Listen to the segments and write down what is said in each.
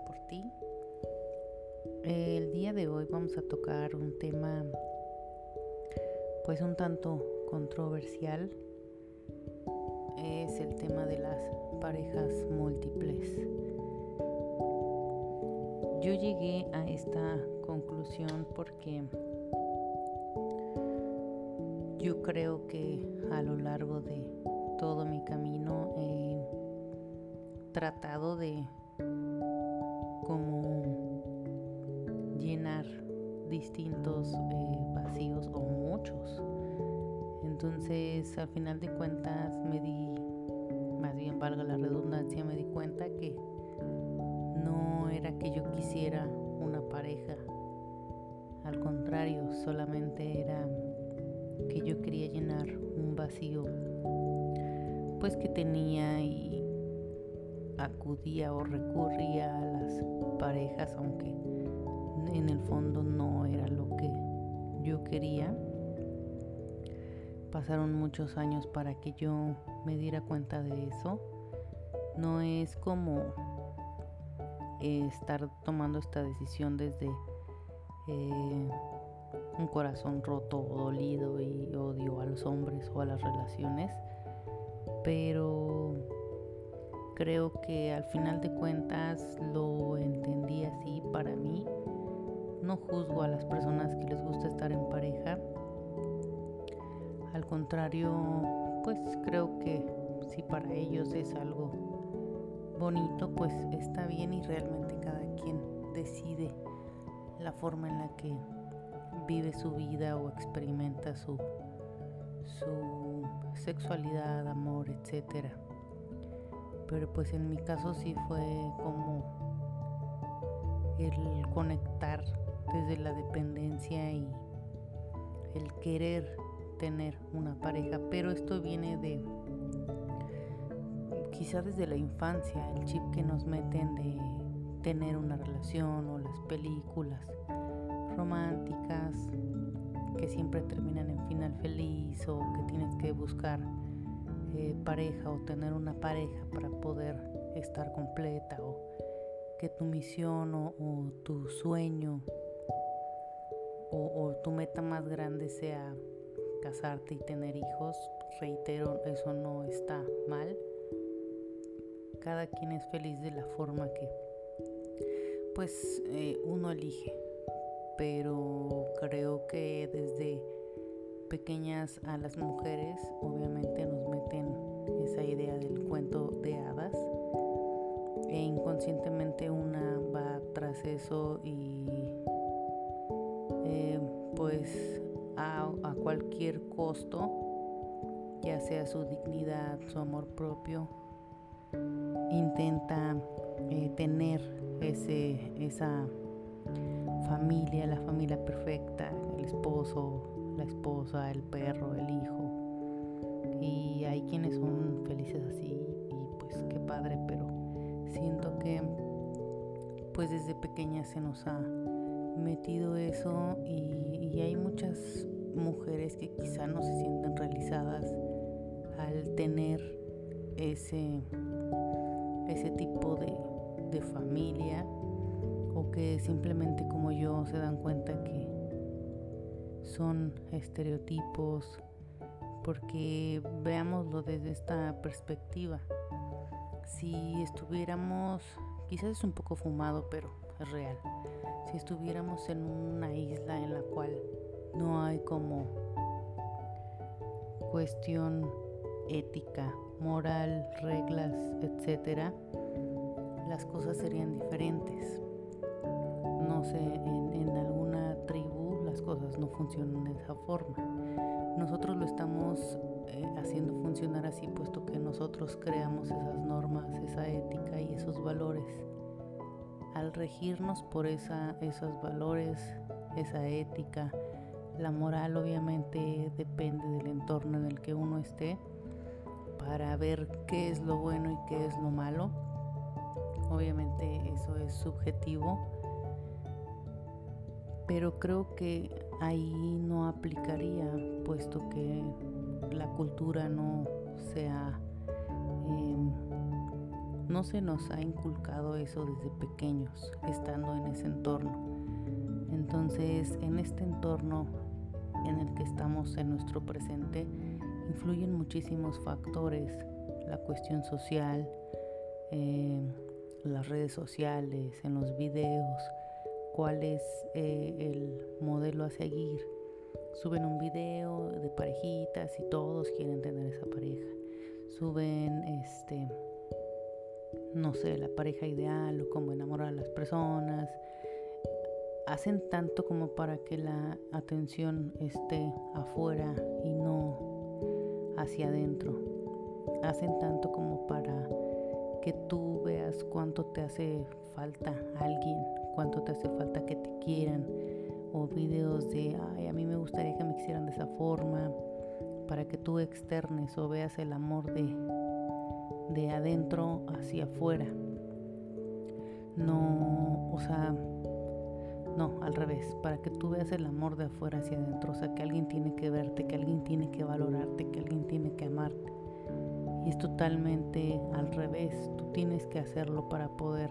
por ti. El día de hoy vamos a tocar un tema pues un tanto controversial. Es el tema de las parejas múltiples. Yo llegué a esta conclusión porque yo creo que a lo largo de todo mi camino he tratado de distintos eh, vacíos o muchos. Entonces, al final de cuentas, me di, más bien valga la redundancia, me di cuenta que no era que yo quisiera una pareja. Al contrario, solamente era que yo quería llenar un vacío pues que tenía y acudía o recurría a las parejas aunque en el fondo no era lo que yo quería. Pasaron muchos años para que yo me diera cuenta de eso. No es como estar tomando esta decisión desde eh, un corazón roto o dolido y odio a los hombres o a las relaciones, pero creo que al final de cuentas lo entendí así para mí. No juzgo a las personas que les gusta estar en pareja. Al contrario, pues creo que si para ellos es algo bonito, pues está bien y realmente cada quien decide la forma en la que vive su vida o experimenta su, su sexualidad, amor, etc. Pero pues en mi caso sí fue como el conectar desde la dependencia y el querer tener una pareja, pero esto viene de quizá desde la infancia, el chip que nos meten de tener una relación o las películas románticas que siempre terminan en final feliz o que tienes que buscar eh, pareja o tener una pareja para poder estar completa o que tu misión o, tu sueño tu meta más grande sea casarte y tener hijos, reitero, eso no está mal. Cada quien es feliz de la forma que pues eh, uno elige pero creo que desde pequeñas a las mujeres obviamente nos meten esa idea del cuento de hadas e inconscientemente una va tras eso y eh, pues a, cualquier costo ya sea su dignidad su amor propio intenta eh, tener ese esa familia, la familia perfecta, el esposo, la esposa, el perro, el hijo. Y hay quienes son felices así y pues qué padre, pero siento que pues desde pequeña se nos ha metido eso y, hay muchas mujeres que quizá no se sienten realizadas al tener ese, ese tipo de, de familia o que simplemente como yo se dan cuenta que son estereotipos, porque veámoslo desde esta perspectiva. Si estuviéramos, quizás es un poco fumado, pero real. Si estuviéramos en una isla en la cual no hay como cuestión ética, moral, reglas, etcétera, las cosas serían diferentes no sé, en, alguna tribu las cosas no funcionan de esa forma. Nosotros lo estamos eh, haciendo funcionar así, puesto que nosotros creamos esas normas, esa ética y esos valores. Al regirnos por esa, esos valores, esa ética, la moral obviamente depende del entorno en el que uno esté para ver qué es lo bueno y qué es lo malo. Obviamente eso es subjetivo pero creo que ahí no aplicaría, puesto que la cultura no se ha em, no se nos ha inculcado eso desde pequeños, estando en ese entorno. Entonces, en este entorno en el que estamos en nuestro presente, influyen muchísimos factores, la cuestión social, eh, las redes sociales, en los videos, cuál es eh, el modelo a seguir. Suben un video de parejitas y todos quieren tener esa pareja. Suben este no sé, la pareja ideal o cómo enamorar a las personas. Hacen tanto como para que la atención esté afuera y no hacia adentro. Hacen tanto como para que tú veas cuánto te hace falta alguien, cuánto te hace falta que te quieran. O videos de, ay, a mí me gustaría que me quisieran de esa forma, para que tú externes o veas el amor de, de adentro hacia afuera. No, o sea, no, al revés, para que tú veas el amor de afuera hacia adentro, o sea, que alguien tiene que verte, que alguien tiene que valorarte, que alguien tiene que amarte. Y es totalmente al revés, tú tienes que hacerlo para poder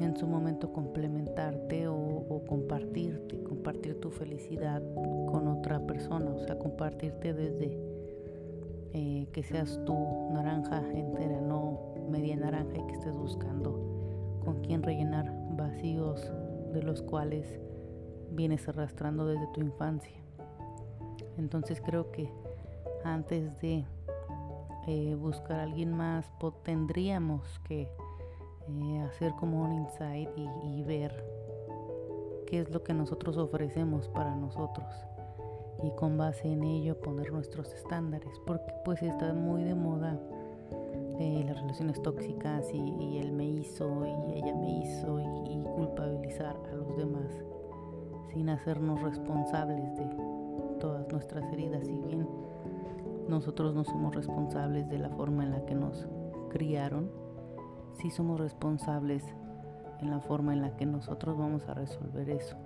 en su momento complementarte o, compartirte, compartir tu felicidad con otra persona, o sea, compartirte desde eh, que seas tú naranja entera, no media naranja y que estés buscando con quién rellenar vacíos de los cuales vienes arrastrando desde tu infancia. Entonces creo que antes de eh, buscar a alguien más, tendríamos que eh, hacer como un insight y ver qué es lo que nosotros ofrecemos para nosotros y con base en ello poner nuestros estándares, porque pues está muy de moda eh, las relaciones tóxicas y, él me hizo y ella me hizo y, culpabilizar a los demás sin hacernos responsables de todas nuestras heridas, si bien nosotros no somos responsables de la forma en la que nos criaron, sí somos responsables en la forma en la que nosotros vamos a resolver eso.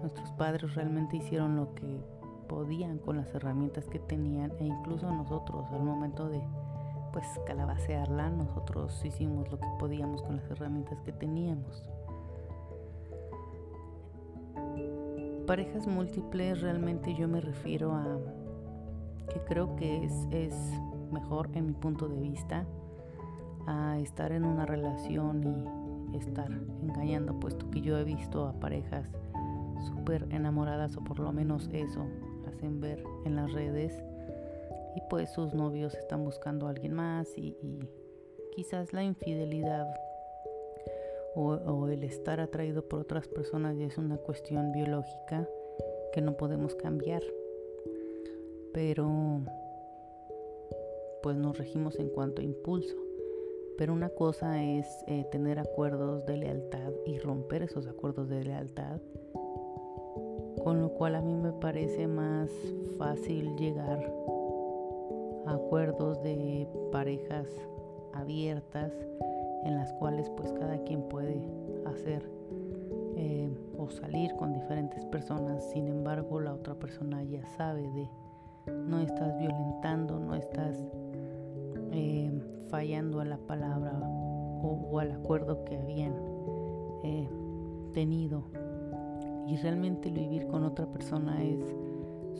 Nuestros padres realmente hicieron lo que podían con las herramientas que tenían e incluso nosotros al momento de pues calabacearla nosotros hicimos lo que podíamos con las herramientas que teníamos. Parejas múltiples realmente yo me refiero a que creo que es, es mejor en mi punto de vista a estar en una relación y estar engañando, puesto que yo he visto a parejas súper enamoradas o por lo menos eso hacen ver en las redes. Y pues sus novios están buscando a alguien más y, quizás la infidelidad o, el estar atraído por otras personas ya es una cuestión biológica que no podemos cambiar. Pero pues nos regimos en cuanto a impulso. Pero una cosa es eh, tener acuerdos de lealtad y romper esos acuerdos de lealtad con lo cual a mí me parece más fácil llegar a acuerdos de parejas abiertas en las cuales pues cada quien puede hacer eh, o salir con diferentes personas. Sin embargo la otra persona ya sabe de no estás violentando no estás eh, fallando a la palabra o, al acuerdo que habían eh, tenido y realmente vivir con otra persona es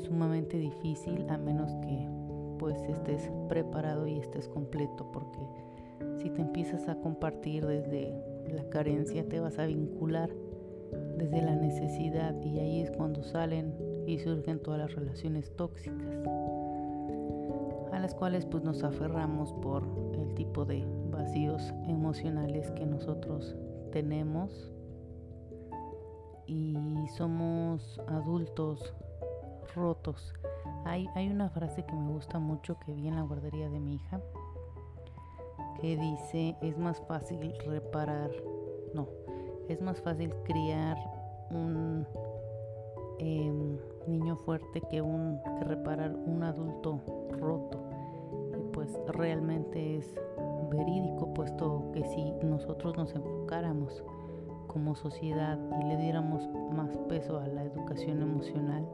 sumamente difícil a menos que pues estés preparado y estés completo porque si te empiezas a compartir desde la carencia te vas a vincular desde la necesidad y ahí es cuando salen y surgen todas las relaciones tóxicas a las cuales pues nos aferramos por el tipo de vacíos emocionales que nosotros tenemos y somos adultos rotos. Hay, hay una frase que me gusta mucho que vi en la guardería de mi hija que dice es más fácil reparar, no, es más fácil criar un em, niño fuerte que, un, que reparar un adulto roto. Y pues realmente es verídico, puesto que si nosotros nos enfocáramos como sociedad y le diéramos más peso a la educación emocional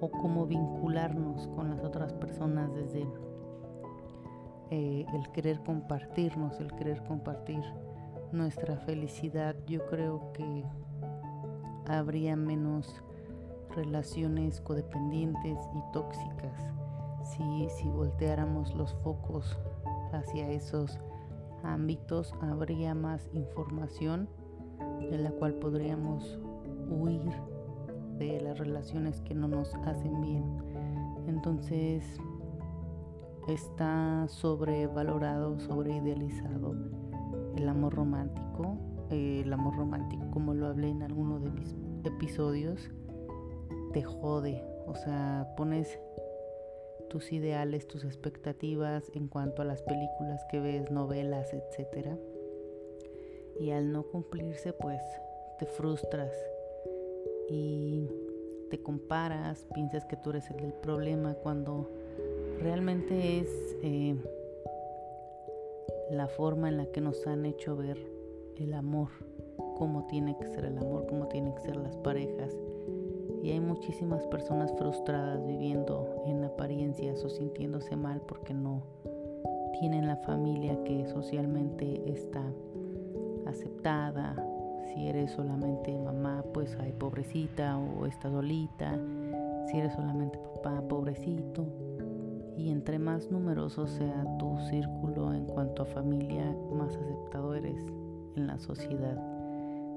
o cómo vincularnos con las otras personas desde eh, el querer compartirnos, el querer compartir nuestra felicidad, yo creo que habría menos relaciones codependientes y tóxicas si, si volteáramos los focos hacia esos ámbitos habría más información de la cual podríamos huir de las relaciones que no nos hacen bien. Entonces está sobrevalorado, sobreidealizado el amor romántico. el amor romántico, como lo hablé en alguno de mis episodios, te jode. O sea, pones tus ideales, tus expectativas en cuanto a las películas que ves, novelas, etc. Y al no cumplirse, pues te frustras y te comparas, piensas que tú eres el del problema cuando realmente es eh, la forma en la que nos han hecho ver el amor, cómo tiene que ser el amor, cómo tienen que ser las parejas. Y hay muchísimas personas frustradas viviendo en apariencias o sintiéndose mal porque no tienen la familia que socialmente está aceptada. Si eres solamente mamá, pues hay pobrecita o está solita. Si eres solamente papá, pobrecito. Y entre más numeroso sea tu círculo en cuanto a familia, más aceptado eres en la sociedad.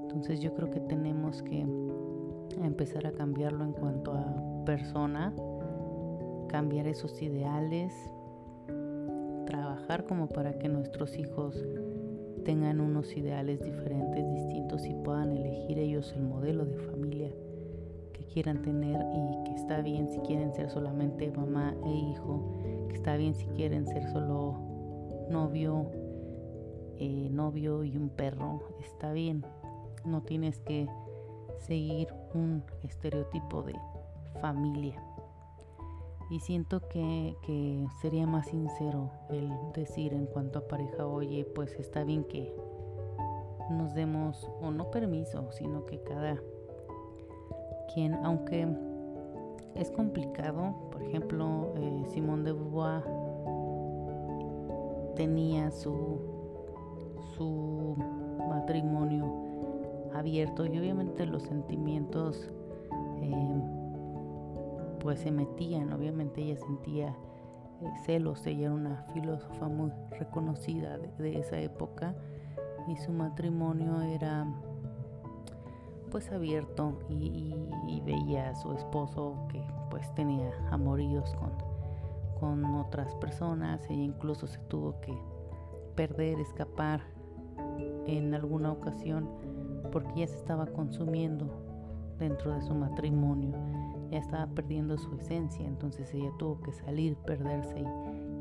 Entonces yo creo que tenemos que empezar a cambiarlo en cuanto a persona, cambiar esos ideales, trabajar como para que nuestros hijos tengan unos ideales diferentes, distintos y puedan elegir ellos el modelo de familia que quieran tener y que está bien si quieren ser solamente mamá e hijo, que está bien si quieren ser solo novio, eh, novio y un perro, está bien, no tienes que seguir un estereotipo de familia. Y siento que, sería más sincero el decir en cuanto a pareja, oye, pues está bien que nos demos, o no permiso, sino que cada quien, aunque es complicado, por ejemplo, eh, Simón de Beauvoir tenía su, su matrimonio abierto y obviamente los sentimientos em, pues se metían, obviamente ella sentía eh, celos, ella era una filósofa muy reconocida de, esa época y su matrimonio era pues abierto y, veía a su esposo que pues tenía amoríos con, con otras personas, ella incluso se tuvo que perder, escapar en alguna ocasión porque ya se estaba consumiendo dentro de su matrimonio, ya estaba perdiendo su esencia, entonces ella tuvo que salir, perderse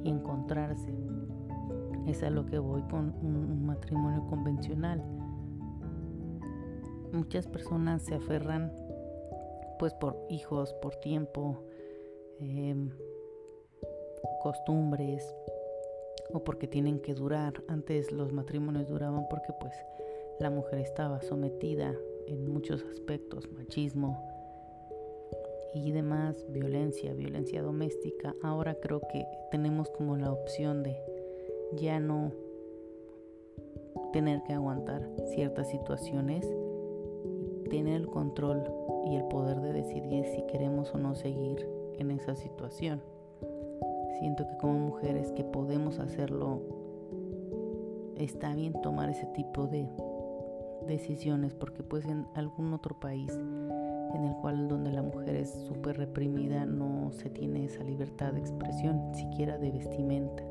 y, encontrarse. Es a lo que voy con un, matrimonio convencional. Muchas personas se aferran pues por hijos, por tiempo, em, costumbres o porque tienen que durar. Antes los matrimonios duraban porque pues la mujer estaba sometida en muchos aspectos, machismo y demás, violencia, violencia doméstica. Ahora creo que tenemos como la opción de ya no tener que aguantar ciertas situaciones tener el control y el poder de decidir si queremos o no seguir en esa situación. Siento que como mujeres que podemos hacerlo, está bien tomar ese tipo de decisiones porque pues en algún otro país en el cual donde la mujer es súper reprimida no se tiene esa libertad de expresión, siquiera de vestimenta.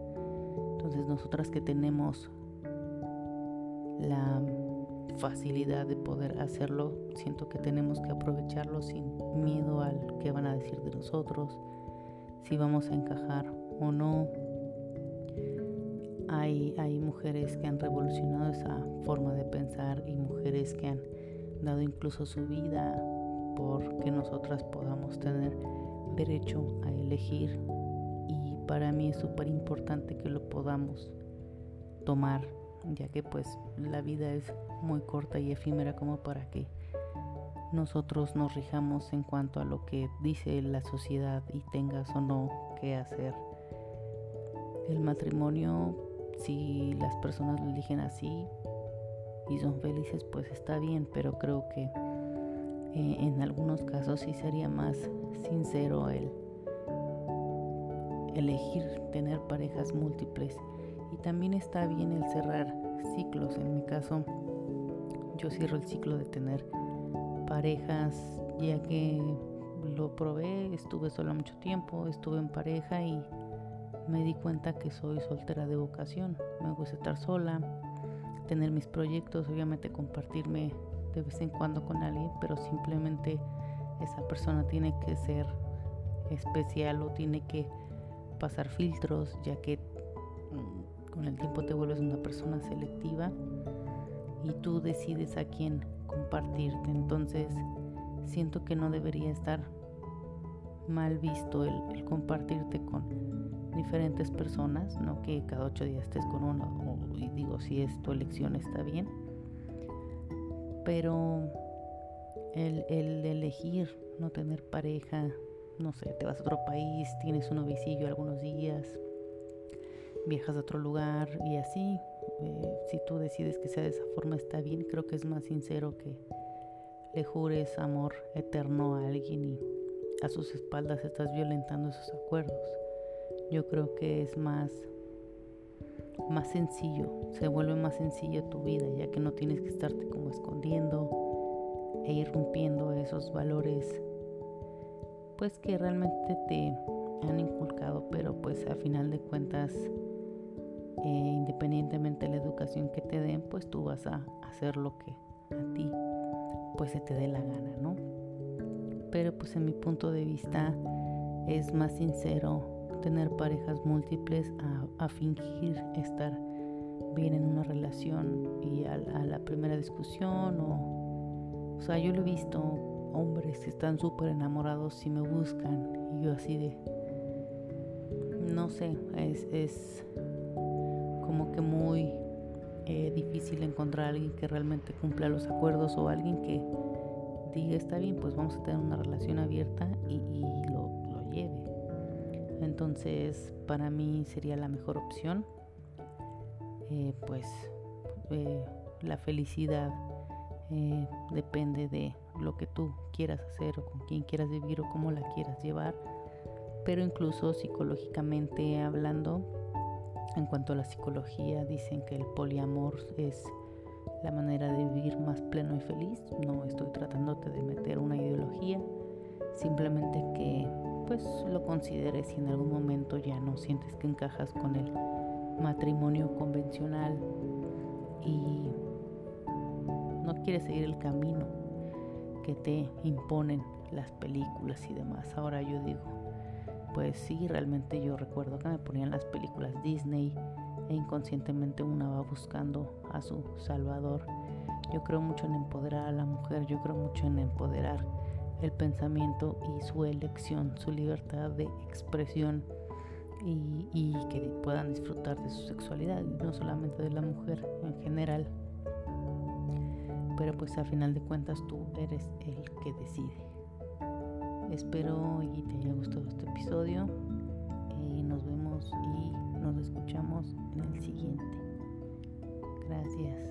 Entonces nosotras que tenemos la facilidad de poder hacerlo, siento que tenemos que aprovecharlo sin miedo al que van a decir de nosotros, si vamos a encajar o no, hay, mujeres que han revolucionado esa forma de pensar y mujeres que han dado incluso su vida porque nosotras podamos tener derecho a elegir. Y para mí es súper importante que lo podamos tomar ya que pues la vida es muy corta y efímera como para que nosotros nos rijamos en cuanto a lo que dice la sociedad y tengas o no que hacer. El matrimonio, si las personas lo eligen así y son felices, pues está bien, pero creo que eh, en algunos casos sí sería más sincero el elegir tener parejas múltiples y también está bien el cerrar ciclos. En mi caso, yo cierro el ciclo de tener parejas ya que lo probé, estuve sola mucho tiempo, estuve en pareja y me di cuenta que soy soltera de vocación. Me gusta estar sola, tener mis proyectos, obviamente compartirme de vez en cuando con alguien, pero simplemente esa persona tiene que ser especial o tiene que pasar filtros, ya que mm, con el tiempo te vuelves una persona selectiva y tú decides a quién compartirte. Entonces, siento que no debería estar mal visto el, compartirte con diferentes personas, no que cada ocho días estés con uno, y digo, si es tu elección está bien, pero el, el elegir no tener pareja, no sé, te vas a otro país, tienes un novicillo algunos días, viajas a otro lugar y así, eh, si tú decides que sea de esa forma está bien, creo que es más sincero que le jures amor eterno a alguien y a sus espaldas estás violentando esos acuerdos. Yo creo que es más más sencillo, se vuelve más sencilla tu vida, ya que no tienes que estarte como escondiendo e irrumpiendo esos valores pues que realmente te han inculcado, pero pues a final de cuentas eh, independientemente de la educación que te den, pues tú vas a hacer lo que a ti pues se te dé la gana, ¿no? Pero pues en mi punto de vista es más sincero tener parejas múltiples a, fingir estar bien en una relación y a, la primera discusión o o sea yo lo he visto hombres que están súper enamorados y me buscan y yo así de no sé es, es como que muy eh, difícil encontrar a alguien que realmente cumpla los acuerdos o alguien que diga está bien, pues vamos a tener una relación abierta y, lo, lleve. Entonces, para mí sería la mejor opción. Eh, pues eh, la felicidad depende de lo que tú quieras hacer o con quién quieras vivir o cómo la quieras llevar. Pero incluso psicológicamente hablando, en cuanto a la psicología, dicen que el poliamor es la manera de vivir más pleno y feliz. No estoy tratándote de meter una ideología, simplemente que pues lo consideres y en algún momento ya no sientes que encajas con el matrimonio convencional y no quieres seguir el camino que te imponen las películas y demás. Ahora yo digo, pues sí, realmente yo recuerdo que me ponían las películas Disney e inconscientemente una va buscando a su salvador. Yo creo mucho en empoderar a la mujer, yo creo mucho en empoderar el pensamiento y su elección, su libertad de expresión y, que puedan disfrutar de su sexualidad, no solamente de la mujer en general. Pero pues al final de cuentas tú eres el que decide. Espero y te haya gustado este episodio. Y nos vemos y nos escuchamos en el siguiente. Gracias.